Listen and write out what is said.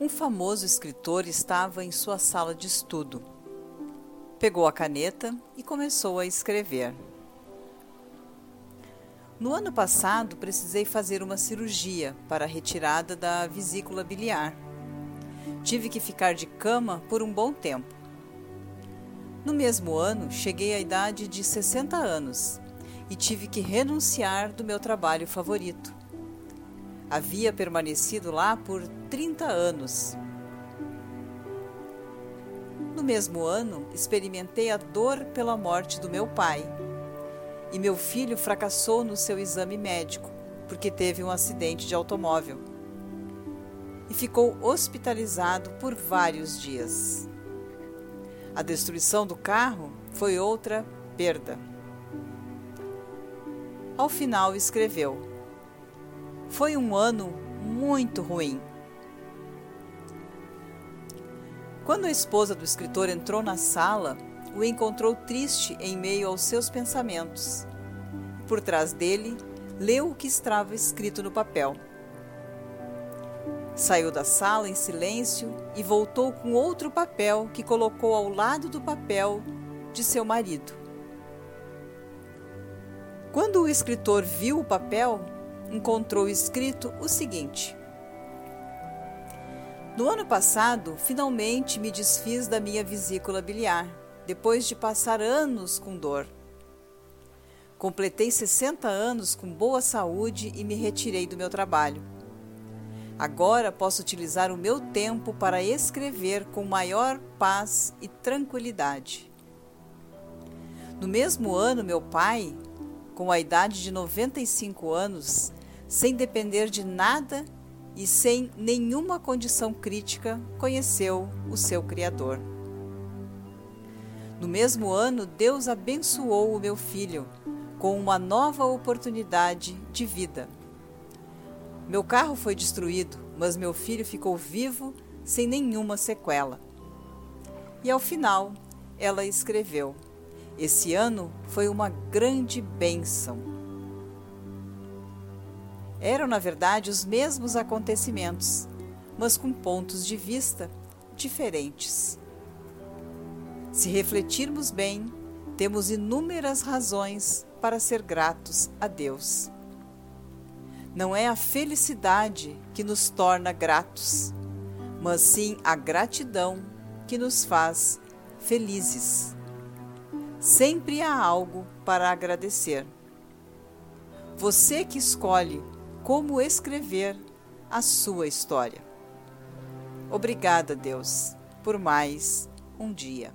Um famoso escritor estava em sua sala de estudo. Pegou a caneta e começou a escrever. No ano passado, precisei fazer uma cirurgia para a retirada da vesícula biliar. Tive que ficar de cama por um bom tempo. No mesmo ano, cheguei à idade de 60 anos e tive que renunciar do meu trabalho favorito. Havia permanecido lá por 30 anos. No mesmo ano, experimentei a dor pela morte do meu pai e meu filho fracassou no seu exame médico porque teve um acidente de automóvel e ficou hospitalizado por vários dias. A destruição do carro foi outra perda. Ao final, escreveu: Foi um ano muito ruim. Quando a esposa do escritor entrou na sala, o encontrou triste em meio aos seus pensamentos. Por trás dele, leu o que estava escrito no papel. Saiu da sala em silêncio e voltou com outro papel que colocou ao lado do papel de seu marido. Quando o escritor viu o papel, encontrou escrito o seguinte: No ano passado, finalmente me desfiz da minha vesícula biliar depois de passar anos com dor. Completei 60 anos com boa saúde e me retirei do meu trabalho. Agora posso utilizar o meu tempo para escrever com maior paz e tranquilidade. No mesmo ano, meu pai, com a idade de 95 anos, sem depender de nada e sem nenhuma condição crítica, conheceu o seu Criador. No mesmo ano, Deus abençoou o meu filho com uma nova oportunidade de vida. Meu carro foi destruído, mas meu filho ficou vivo sem nenhuma sequela. E ao final, ela escreveu: Esse ano foi uma grande bênção. Eram, na verdade, os mesmos acontecimentos, mas com pontos de vista diferentes. Se refletirmos bem, temos inúmeras razões para ser gratos a Deus. Não é a felicidade que nos torna gratos, mas sim a gratidão que nos faz felizes. Sempre há algo para agradecer. Você que escolhe como escrever a sua história. Obrigada, Deus, por mais um dia.